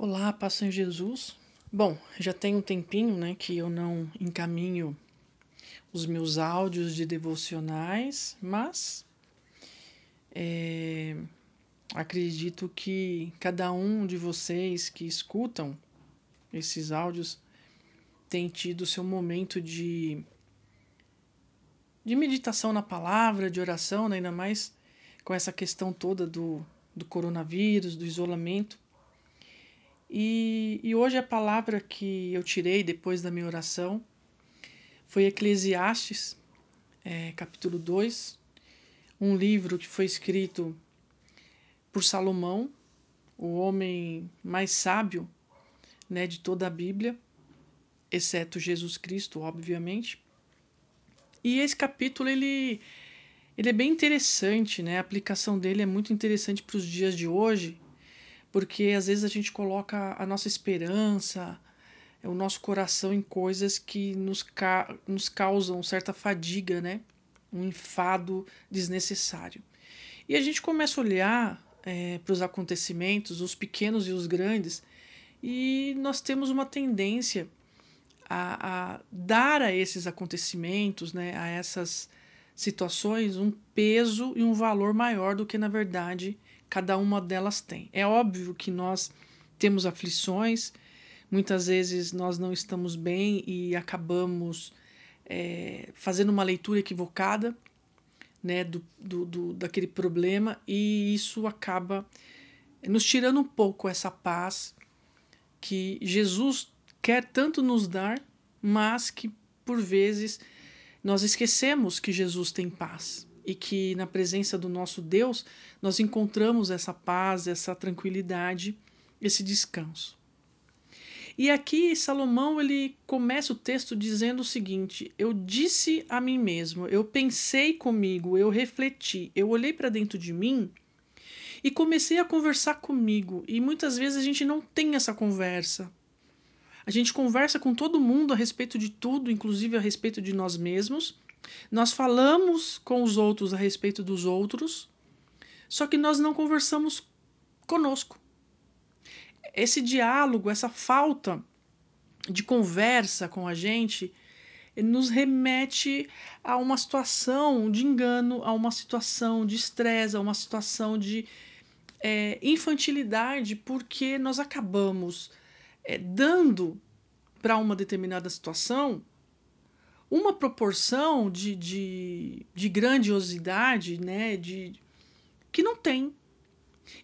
Olá, paz em Jesus. Bom, já tem um tempinho, né, que eu não encaminho os meus áudios de devocionais, mas é, acredito que cada um de vocês que escutam esses áudios tem tido seu momento de de meditação na palavra, de oração, né, ainda mais com essa questão toda do, do coronavírus, do isolamento. E, e hoje a palavra que eu tirei depois da minha oração foi Eclesiastes, é, capítulo 2, um livro que foi escrito por Salomão, o homem mais sábio né, de toda a Bíblia, exceto Jesus Cristo, obviamente. E esse capítulo ele, ele é bem interessante, né? A aplicação dele é muito interessante para os dias de hoje, porque às vezes a gente coloca a nossa esperança, o nosso coração em coisas que nos, ca nos causam certa fadiga, né? Um enfado desnecessário. E a gente começa a olhar é, para os acontecimentos, os pequenos e os grandes, e nós temos uma tendência a, a dar a esses acontecimentos, né, a essas situações, um peso e um valor maior do que, na verdade, cada uma delas tem. É óbvio que nós temos aflições, muitas vezes nós não estamos bem e acabamos é, fazendo uma leitura equivocada né, do, do, do, daquele problema e isso acaba nos tirando um pouco essa paz que Jesus quer tanto nos dar, mas que por vezes nós esquecemos que Jesus tem paz e que na presença do nosso Deus nós encontramos essa paz, essa tranquilidade, esse descanso. E aqui Salomão ele começa o texto dizendo o seguinte: Eu disse a mim mesmo, eu pensei comigo, eu refleti, eu olhei para dentro de mim e comecei a conversar comigo. E muitas vezes a gente não tem essa conversa. A gente conversa com todo mundo a respeito de tudo, inclusive a respeito de nós mesmos, nós falamos com os outros a respeito dos outros, só que nós não conversamos conosco. Esse diálogo, essa falta de conversa com a gente, nos remete a uma situação de engano, a uma situação de estresse, a uma situação de é, infantilidade, porque nós acabamos é, dando para uma determinada situação uma proporção de, de, de grandiosidade, né, de, que não tem.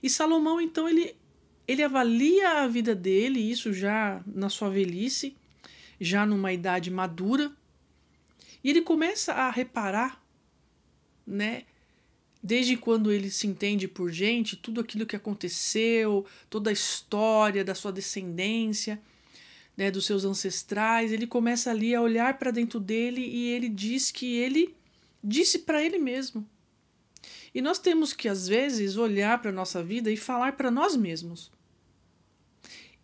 E Salomão, então, ele, ele avalia a vida dele, isso já na sua velhice, já numa idade madura, e ele começa a reparar, né, desde quando ele se entende por gente, tudo aquilo que aconteceu, toda a história da sua descendência, né, dos seus ancestrais, ele começa ali a olhar para dentro dele e ele diz que ele disse para ele mesmo. E nós temos que, às vezes, olhar para a nossa vida e falar para nós mesmos.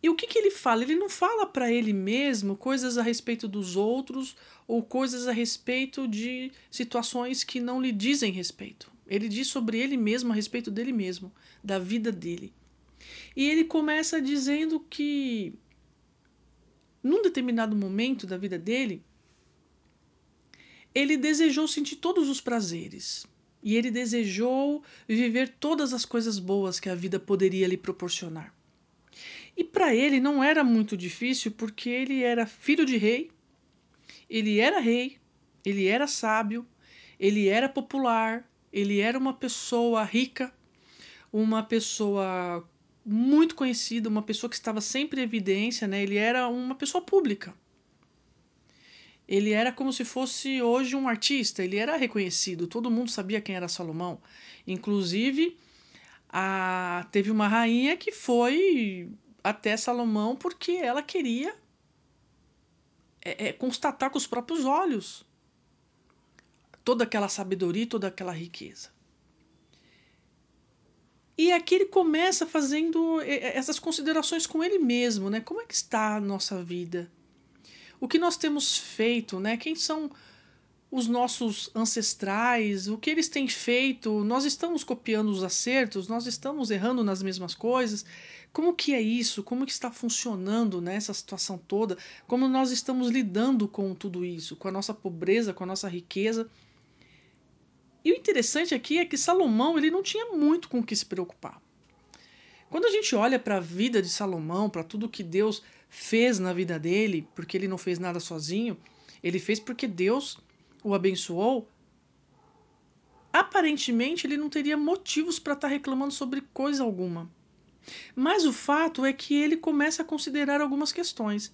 E o que, que ele fala? Ele não fala para ele mesmo coisas a respeito dos outros ou coisas a respeito de situações que não lhe dizem respeito. Ele diz sobre ele mesmo, a respeito dele mesmo, da vida dele. E ele começa dizendo que num determinado momento da vida dele, ele desejou sentir todos os prazeres. E ele desejou viver todas as coisas boas que a vida poderia lhe proporcionar. E para ele não era muito difícil, porque ele era filho de rei, ele era rei, ele era sábio, ele era popular, ele era uma pessoa rica, uma pessoa muito conhecido, uma pessoa que estava sempre em evidência, né? Ele era uma pessoa pública. Ele era como se fosse hoje um artista, ele era reconhecido, todo mundo sabia quem era Salomão. Inclusive, a, teve uma rainha que foi até Salomão porque ela queria é, é, constatar com os próprios olhos toda aquela sabedoria, toda aquela riqueza. E aqui ele começa fazendo eh, eh, essas considerações com ele mesmo, né? Como é que está a nossa vida? O que nós temos feito, né? Quem são os nossos ancestrais, o que eles têm feito? Nós estamos copiando os acertos, nós estamos errando nas mesmas coisas. Como que é isso? Como que está funcionando nessa situação toda? Como nós estamos lidando com tudo isso, com a nossa pobreza, com a nossa riqueza? E o interessante aqui é que Salomão ele não tinha muito com o que se preocupar. Quando a gente olha para a vida de Salomão, para tudo que Deus fez na vida dele, porque ele não fez nada sozinho, ele fez porque Deus o abençoou. Aparentemente ele não teria motivos para estar tá reclamando sobre coisa alguma. Mas o fato é que ele começa a considerar algumas questões.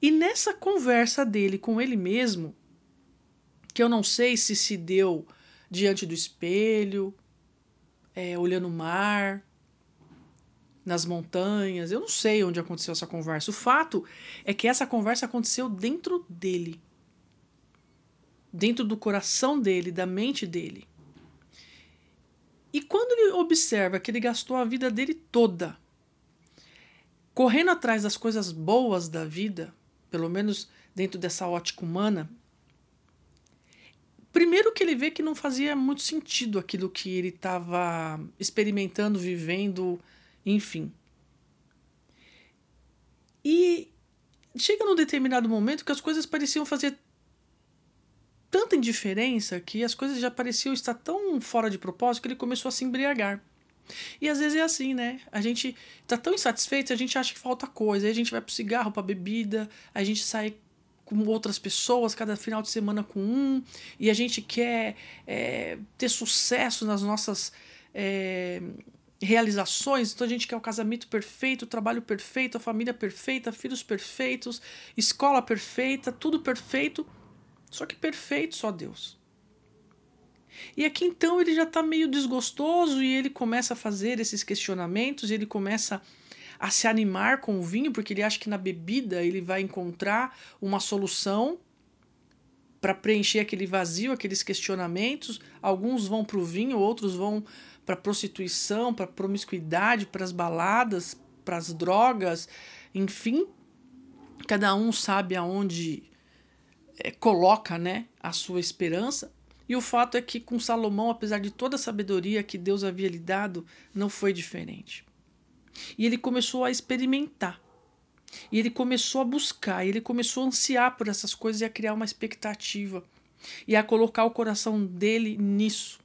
E nessa conversa dele com ele mesmo, que eu não sei se se deu diante do espelho, é, olhando o mar, nas montanhas, eu não sei onde aconteceu essa conversa. O fato é que essa conversa aconteceu dentro dele, dentro do coração dele, da mente dele. E quando ele observa que ele gastou a vida dele toda correndo atrás das coisas boas da vida, pelo menos dentro dessa ótica humana, primeiro que ele vê que não fazia muito sentido aquilo que ele estava experimentando, vivendo, enfim. E chega num determinado momento que as coisas pareciam fazer tanta indiferença que as coisas já pareciam estar tão fora de propósito que ele começou a se embriagar. E às vezes é assim, né? A gente tá tão insatisfeito, a gente acha que falta coisa, aí a gente vai pro cigarro, pra bebida, a gente sai com outras pessoas, cada final de semana com um, e a gente quer é, ter sucesso nas nossas é, realizações, então a gente quer o casamento perfeito, o trabalho perfeito, a família perfeita, filhos perfeitos, escola perfeita, tudo perfeito. Só que perfeito só Deus. E aqui então ele já está meio desgostoso e ele começa a fazer esses questionamentos, ele começa a se animar com o vinho, porque ele acha que na bebida ele vai encontrar uma solução para preencher aquele vazio, aqueles questionamentos. Alguns vão para o vinho, outros vão para prostituição, para promiscuidade, para as baladas, para as drogas, enfim. Cada um sabe aonde é, coloca né, a sua esperança. E o fato é que com Salomão, apesar de toda a sabedoria que Deus havia lhe dado, não foi diferente. E ele começou a experimentar. E ele começou a buscar, ele começou a ansiar por essas coisas e a criar uma expectativa. E a colocar o coração dele nisso.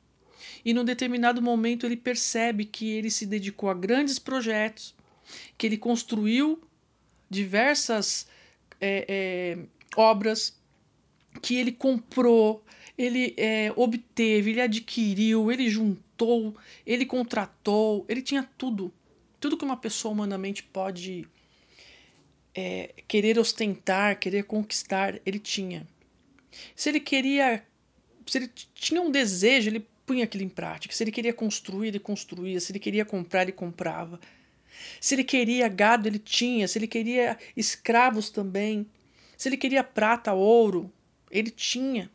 E num determinado momento ele percebe que ele se dedicou a grandes projetos, que ele construiu diversas é, é, obras, que ele comprou, ele é, obteve, ele adquiriu, ele juntou, ele contratou, ele tinha tudo. Tudo que uma pessoa humanamente pode é, querer ostentar, querer conquistar, ele tinha. Se ele queria, se ele tinha um desejo, ele punha aquilo em prática. Se ele queria construir, ele construía. Se ele queria comprar, ele comprava. Se ele queria gado, ele tinha. Se ele queria escravos também. Se ele queria prata, ouro, ele tinha.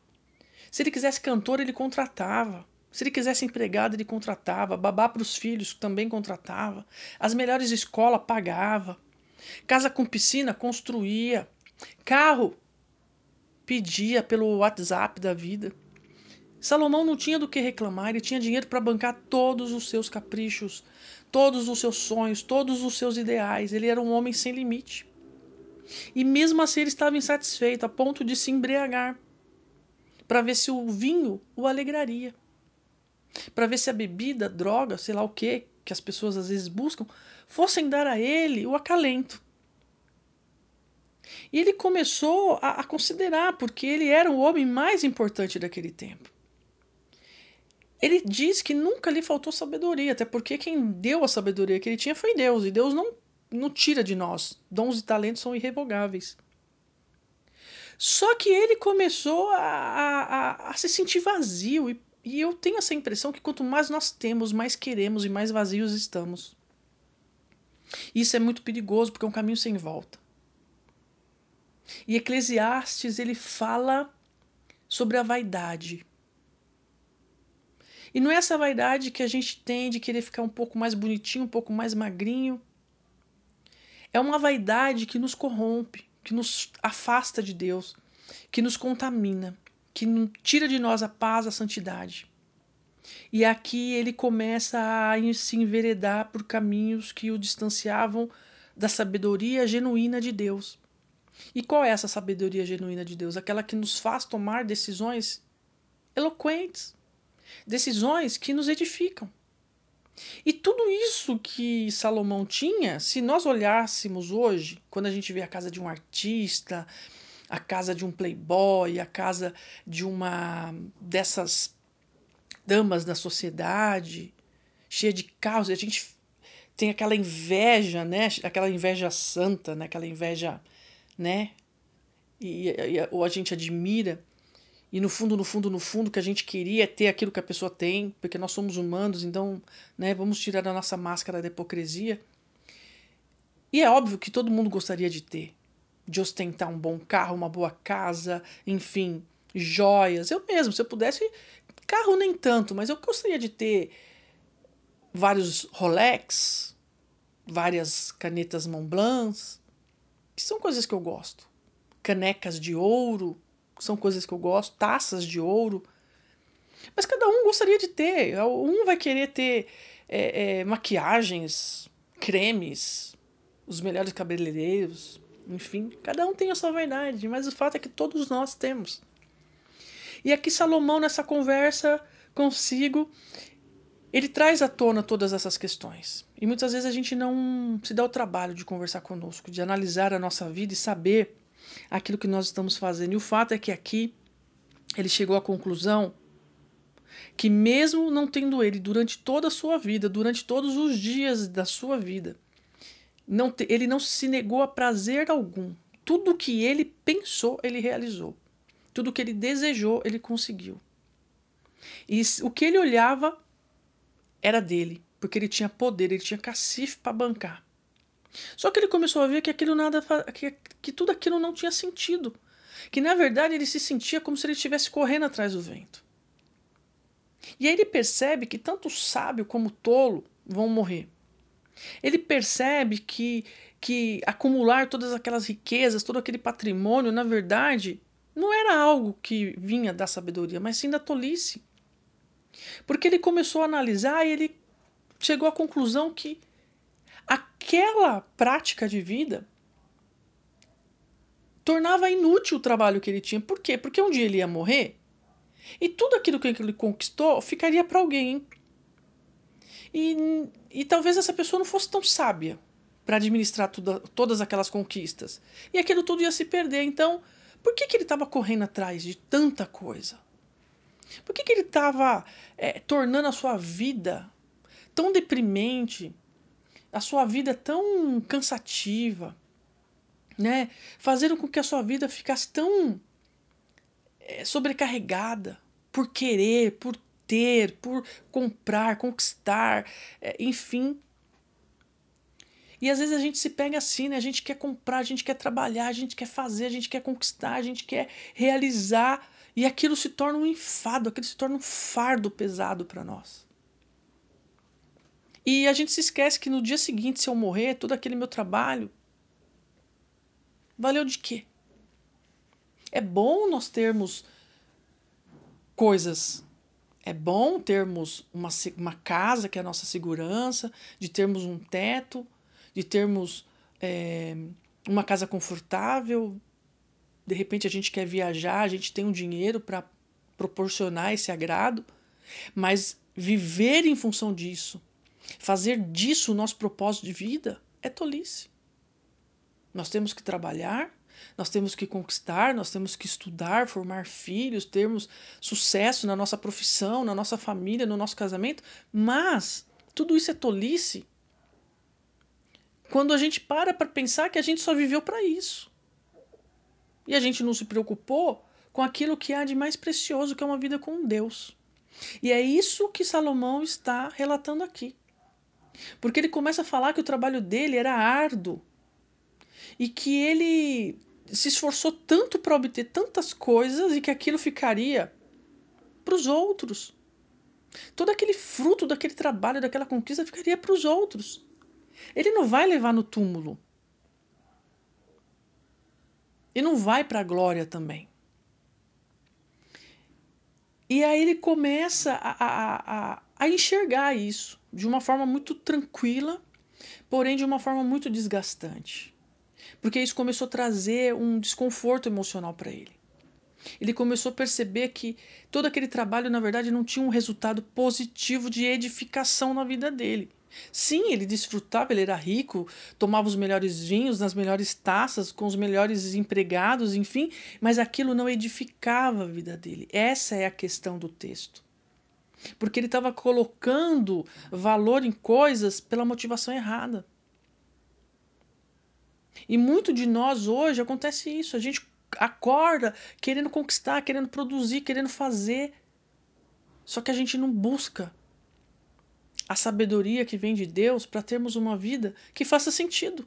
Se ele quisesse cantor, ele contratava. Se ele quisesse empregado, ele contratava. Babá para os filhos também contratava. As melhores escolas pagava. Casa com piscina construía. Carro pedia pelo WhatsApp da vida. Salomão não tinha do que reclamar, ele tinha dinheiro para bancar todos os seus caprichos, todos os seus sonhos, todos os seus ideais. Ele era um homem sem limite. E mesmo assim ele estava insatisfeito, a ponto de se embriagar, para ver se o vinho o alegraria, para ver se a bebida, droga, sei lá o que, que as pessoas às vezes buscam, fossem dar a ele o acalento. E ele começou a, a considerar, porque ele era o homem mais importante daquele tempo. Ele diz que nunca lhe faltou sabedoria, até porque quem deu a sabedoria que ele tinha foi Deus, e Deus não não tira de nós. Dons e talentos são irrevogáveis. Só que ele começou a, a, a se sentir vazio. E, e eu tenho essa impressão que quanto mais nós temos, mais queremos e mais vazios estamos. Isso é muito perigoso porque é um caminho sem volta. E Eclesiastes ele fala sobre a vaidade. E não é essa vaidade que a gente tem de querer ficar um pouco mais bonitinho, um pouco mais magrinho, é uma vaidade que nos corrompe, que nos afasta de Deus, que nos contamina, que tira de nós a paz, a santidade. E aqui ele começa a se enveredar por caminhos que o distanciavam da sabedoria genuína de Deus. E qual é essa sabedoria genuína de Deus? Aquela que nos faz tomar decisões eloquentes, decisões que nos edificam. E tudo isso que Salomão tinha, se nós olhássemos hoje, quando a gente vê a casa de um artista, a casa de um playboy, a casa de uma dessas damas da sociedade, cheia de carros, a gente tem aquela inveja, né? Aquela inveja santa, né? Aquela inveja, né? E, e, ou a gente admira e no fundo, no fundo, no fundo, que a gente queria é ter aquilo que a pessoa tem, porque nós somos humanos, então, né, vamos tirar a nossa máscara da hipocrisia. E é óbvio que todo mundo gostaria de ter, de ostentar um bom carro, uma boa casa, enfim, joias. Eu mesmo, se eu pudesse, carro nem tanto, mas eu gostaria de ter vários Rolex, várias canetas Montblanc, que são coisas que eu gosto. Canecas de ouro, são coisas que eu gosto, taças de ouro. Mas cada um gostaria de ter. Um vai querer ter é, é, maquiagens, cremes, os melhores cabeleireiros, enfim, cada um tem a sua verdade, mas o fato é que todos nós temos. E aqui Salomão, nessa conversa consigo, ele traz à tona todas essas questões. E muitas vezes a gente não se dá o trabalho de conversar conosco, de analisar a nossa vida e saber aquilo que nós estamos fazendo. E o fato é que aqui ele chegou à conclusão que, mesmo não tendo ele durante toda a sua vida, durante todos os dias da sua vida, não te, ele não se negou a prazer algum. Tudo que ele pensou, ele realizou. Tudo que ele desejou, ele conseguiu. E o que ele olhava era dele, porque ele tinha poder, ele tinha cacife para bancar. Só que ele começou a ver que aquilo nada que, que tudo aquilo não tinha sentido, que na verdade ele se sentia como se ele estivesse correndo atrás do vento. E aí ele percebe que tanto o sábio como o tolo vão morrer. Ele percebe que que acumular todas aquelas riquezas, todo aquele patrimônio, na verdade, não era algo que vinha da sabedoria, mas sim da tolice. Porque ele começou a analisar e ele chegou à conclusão que aquela prática de vida tornava inútil o trabalho que ele tinha. Por quê? Porque um dia ele ia morrer e tudo aquilo que ele conquistou ficaria para alguém. E, e talvez essa pessoa não fosse tão sábia para administrar tudo, todas aquelas conquistas. E aquilo tudo ia se perder. Então, por que, que ele estava correndo atrás de tanta coisa? Por que, que ele estava é, tornando a sua vida tão deprimente, a sua vida tão cansativa, né? Fazendo com que a sua vida ficasse tão é, sobrecarregada por querer, por ter, por comprar, conquistar, é, enfim. E às vezes a gente se pega assim, né? A gente quer comprar, a gente quer trabalhar, a gente quer fazer, a gente quer conquistar, a gente quer realizar. E aquilo se torna um enfado, aquilo se torna um fardo pesado para nós. E a gente se esquece que no dia seguinte, se eu morrer, todo aquele meu trabalho valeu de quê? É bom nós termos coisas. É bom termos uma, uma casa que é a nossa segurança, de termos um teto, de termos é, uma casa confortável. De repente a gente quer viajar, a gente tem um dinheiro para proporcionar esse agrado, mas viver em função disso Fazer disso o nosso propósito de vida é tolice. Nós temos que trabalhar, nós temos que conquistar, nós temos que estudar, formar filhos, termos sucesso na nossa profissão, na nossa família, no nosso casamento, mas tudo isso é tolice quando a gente para para pensar que a gente só viveu para isso. E a gente não se preocupou com aquilo que há de mais precioso, que é uma vida com Deus. E é isso que Salomão está relatando aqui. Porque ele começa a falar que o trabalho dele era árduo e que ele se esforçou tanto para obter tantas coisas e que aquilo ficaria para os outros. Todo aquele fruto daquele trabalho, daquela conquista ficaria para os outros. Ele não vai levar no túmulo. E não vai para a glória também. E aí ele começa a, a, a, a enxergar isso de uma forma muito tranquila, porém de uma forma muito desgastante. Porque isso começou a trazer um desconforto emocional para ele. Ele começou a perceber que todo aquele trabalho, na verdade, não tinha um resultado positivo de edificação na vida dele. Sim, ele desfrutava, ele era rico, tomava os melhores vinhos nas melhores taças, com os melhores empregados, enfim, mas aquilo não edificava a vida dele. Essa é a questão do texto. Porque ele estava colocando valor em coisas pela motivação errada. E muito de nós hoje acontece isso. A gente acorda querendo conquistar, querendo produzir, querendo fazer. Só que a gente não busca a sabedoria que vem de Deus para termos uma vida que faça sentido.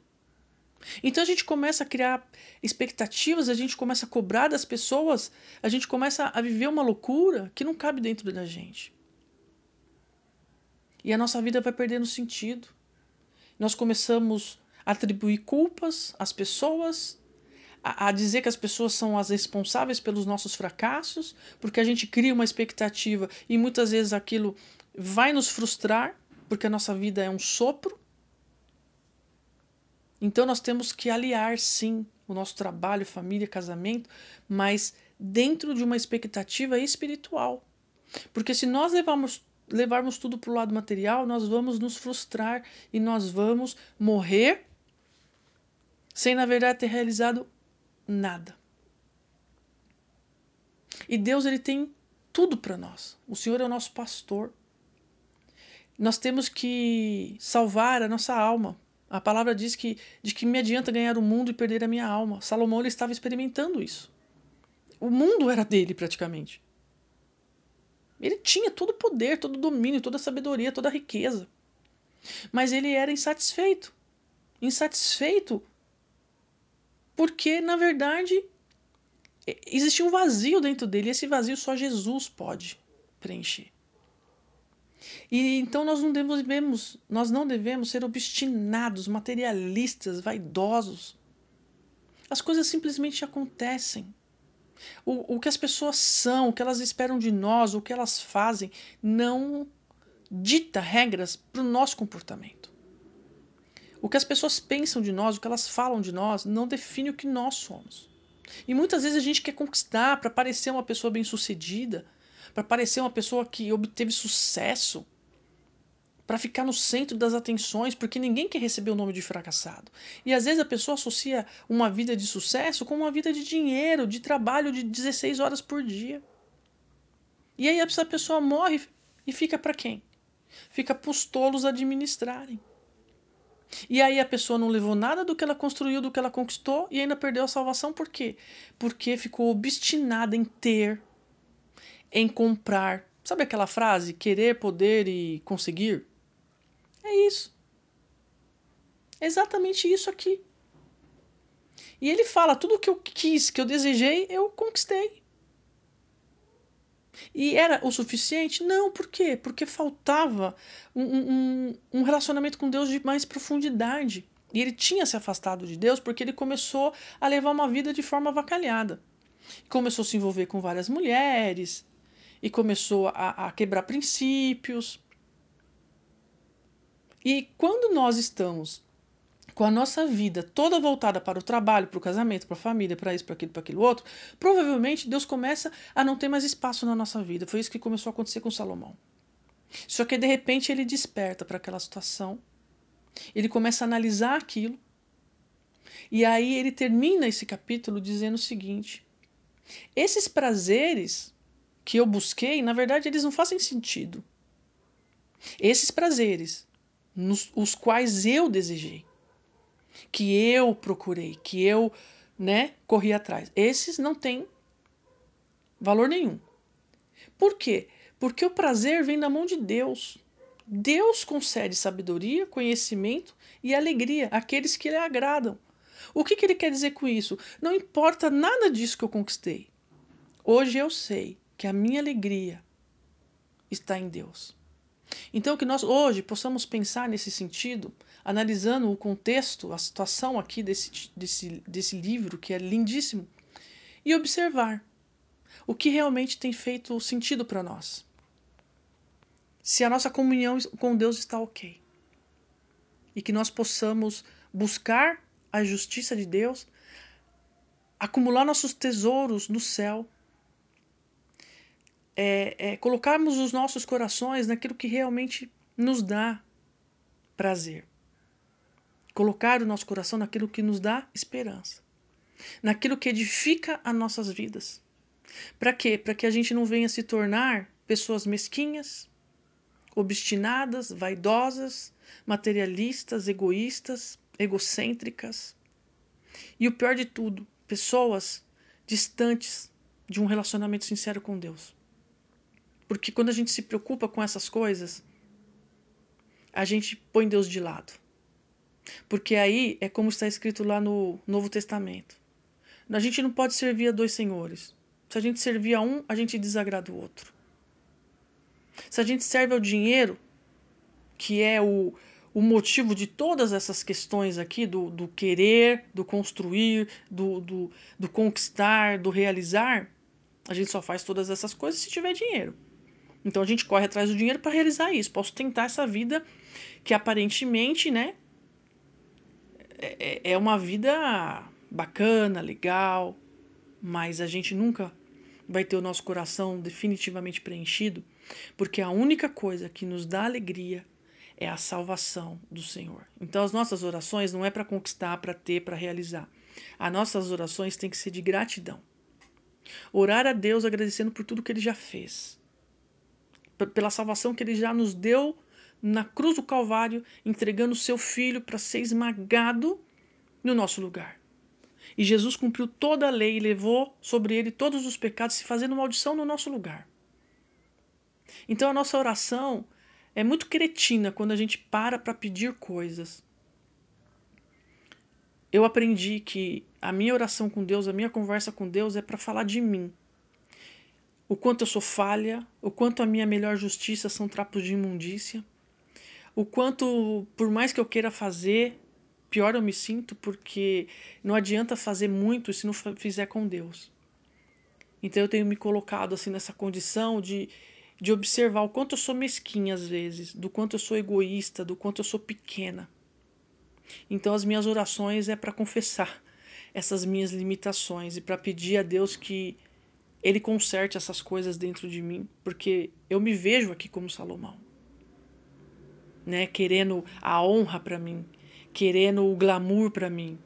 Então a gente começa a criar expectativas, a gente começa a cobrar das pessoas, a gente começa a viver uma loucura que não cabe dentro da gente. E a nossa vida vai perdendo sentido. Nós começamos atribuir culpas às pessoas, a, a dizer que as pessoas são as responsáveis pelos nossos fracassos, porque a gente cria uma expectativa e muitas vezes aquilo vai nos frustrar, porque a nossa vida é um sopro. Então nós temos que aliar, sim, o nosso trabalho, família, casamento, mas dentro de uma expectativa espiritual. Porque se nós levarmos, levarmos tudo para o lado material, nós vamos nos frustrar e nós vamos morrer sem, na verdade, ter realizado nada. E Deus ele tem tudo para nós. O Senhor é o nosso pastor. Nós temos que salvar a nossa alma. A palavra diz que de que me adianta ganhar o mundo e perder a minha alma. Salomão ele estava experimentando isso. O mundo era dele praticamente. Ele tinha todo o poder, todo o domínio, toda a sabedoria, toda a riqueza. Mas ele era insatisfeito. Insatisfeito porque, na verdade, existia um vazio dentro dele, e esse vazio só Jesus pode preencher. E então nós não devemos, nós não devemos ser obstinados, materialistas, vaidosos. As coisas simplesmente acontecem. O, o que as pessoas são, o que elas esperam de nós, o que elas fazem, não dita regras para o nosso comportamento. O que as pessoas pensam de nós, o que elas falam de nós, não define o que nós somos. E muitas vezes a gente quer conquistar para parecer uma pessoa bem-sucedida, para parecer uma pessoa que obteve sucesso, para ficar no centro das atenções, porque ninguém quer receber o nome de fracassado. E às vezes a pessoa associa uma vida de sucesso com uma vida de dinheiro, de trabalho de 16 horas por dia. E aí essa pessoa morre e fica para quem? Fica para os tolos administrarem. E aí a pessoa não levou nada do que ela construiu, do que ela conquistou e ainda perdeu a salvação. Por quê? Porque ficou obstinada em ter, em comprar. Sabe aquela frase? Querer, poder e conseguir? É isso. É exatamente isso aqui. E ele fala: tudo que eu quis, que eu desejei, eu conquistei. E era o suficiente? Não, por quê? Porque faltava um, um, um relacionamento com Deus de mais profundidade. E ele tinha se afastado de Deus porque ele começou a levar uma vida de forma avacalhada. Começou a se envolver com várias mulheres, e começou a, a quebrar princípios. E quando nós estamos com a nossa vida toda voltada para o trabalho, para o casamento, para a família, para isso, para aquilo, para aquilo outro, provavelmente Deus começa a não ter mais espaço na nossa vida. Foi isso que começou a acontecer com Salomão. Só que de repente ele desperta para aquela situação, ele começa a analisar aquilo, e aí ele termina esse capítulo dizendo o seguinte: esses prazeres que eu busquei, na verdade, eles não fazem sentido. Esses prazeres, nos, os quais eu desejei, que eu procurei, que eu, né, corri atrás. Esses não têm valor nenhum. Por quê? Porque o prazer vem da mão de Deus. Deus concede sabedoria, conhecimento e alegria àqueles que lhe agradam. O que, que ele quer dizer com isso? Não importa nada disso que eu conquistei. Hoje eu sei que a minha alegria está em Deus. Então, que nós hoje possamos pensar nesse sentido, analisando o contexto, a situação aqui desse, desse, desse livro, que é lindíssimo, e observar o que realmente tem feito sentido para nós. Se a nossa comunhão com Deus está ok. E que nós possamos buscar a justiça de Deus, acumular nossos tesouros no céu, é, é, colocarmos os nossos corações naquilo que realmente nos dá prazer. Colocar o nosso coração naquilo que nos dá esperança, naquilo que edifica as nossas vidas. Para quê? Para que a gente não venha se tornar pessoas mesquinhas, obstinadas, vaidosas, materialistas, egoístas, egocêntricas. E o pior de tudo, pessoas distantes de um relacionamento sincero com Deus. Porque quando a gente se preocupa com essas coisas, a gente põe Deus de lado. Porque aí é como está escrito lá no Novo Testamento. A gente não pode servir a dois senhores. Se a gente servir a um, a gente desagrada o outro. Se a gente serve ao dinheiro, que é o, o motivo de todas essas questões aqui, do, do querer, do construir, do, do, do conquistar, do realizar, a gente só faz todas essas coisas se tiver dinheiro. Então a gente corre atrás do dinheiro para realizar isso. Posso tentar essa vida que aparentemente, né, é, é, é uma vida bacana, legal, mas a gente nunca vai ter o nosso coração definitivamente preenchido, porque a única coisa que nos dá alegria é a salvação do Senhor. Então as nossas orações não é para conquistar, para ter, para realizar. As nossas orações têm que ser de gratidão. Orar a Deus agradecendo por tudo que ele já fez pela salvação que ele já nos deu na cruz do Calvário, entregando o seu filho para ser esmagado no nosso lugar. E Jesus cumpriu toda a lei e levou sobre ele todos os pecados, se fazendo maldição no nosso lugar. Então a nossa oração é muito cretina quando a gente para para pedir coisas. Eu aprendi que a minha oração com Deus, a minha conversa com Deus é para falar de mim, o quanto eu sou falha, o quanto a minha melhor justiça são trapos de imundícia, o quanto, por mais que eu queira fazer, pior eu me sinto, porque não adianta fazer muito se não fizer com Deus. Então eu tenho me colocado assim nessa condição de, de observar o quanto eu sou mesquinha às vezes, do quanto eu sou egoísta, do quanto eu sou pequena. Então as minhas orações é para confessar essas minhas limitações e para pedir a Deus que ele conserte essas coisas dentro de mim, porque eu me vejo aqui como Salomão, né, querendo a honra para mim, querendo o glamour para mim,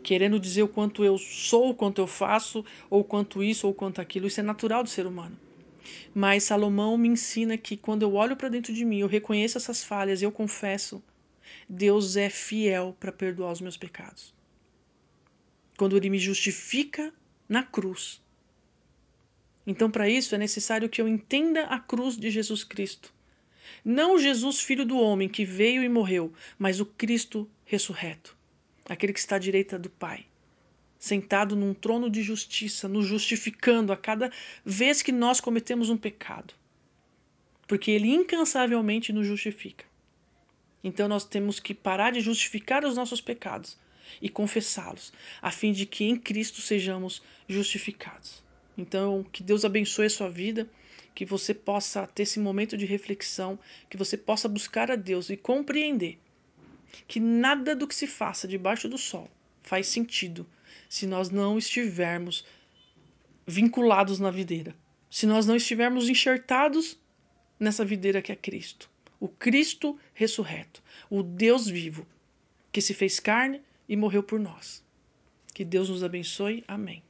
querendo dizer o quanto eu sou, o quanto eu faço, ou quanto isso ou quanto aquilo. Isso é natural do ser humano. Mas Salomão me ensina que quando eu olho para dentro de mim, eu reconheço essas falhas eu confesso, Deus é fiel para perdoar os meus pecados. Quando ele me justifica na cruz, então, para isso, é necessário que eu entenda a cruz de Jesus Cristo. Não Jesus, filho do homem, que veio e morreu, mas o Cristo ressurreto, aquele que está à direita do Pai, sentado num trono de justiça, nos justificando a cada vez que nós cometemos um pecado. Porque ele incansavelmente nos justifica. Então nós temos que parar de justificar os nossos pecados e confessá-los, a fim de que em Cristo sejamos justificados. Então, que Deus abençoe a sua vida, que você possa ter esse momento de reflexão, que você possa buscar a Deus e compreender que nada do que se faça debaixo do sol faz sentido se nós não estivermos vinculados na videira, se nós não estivermos enxertados nessa videira que é Cristo, o Cristo ressurreto, o Deus vivo, que se fez carne e morreu por nós. Que Deus nos abençoe. Amém.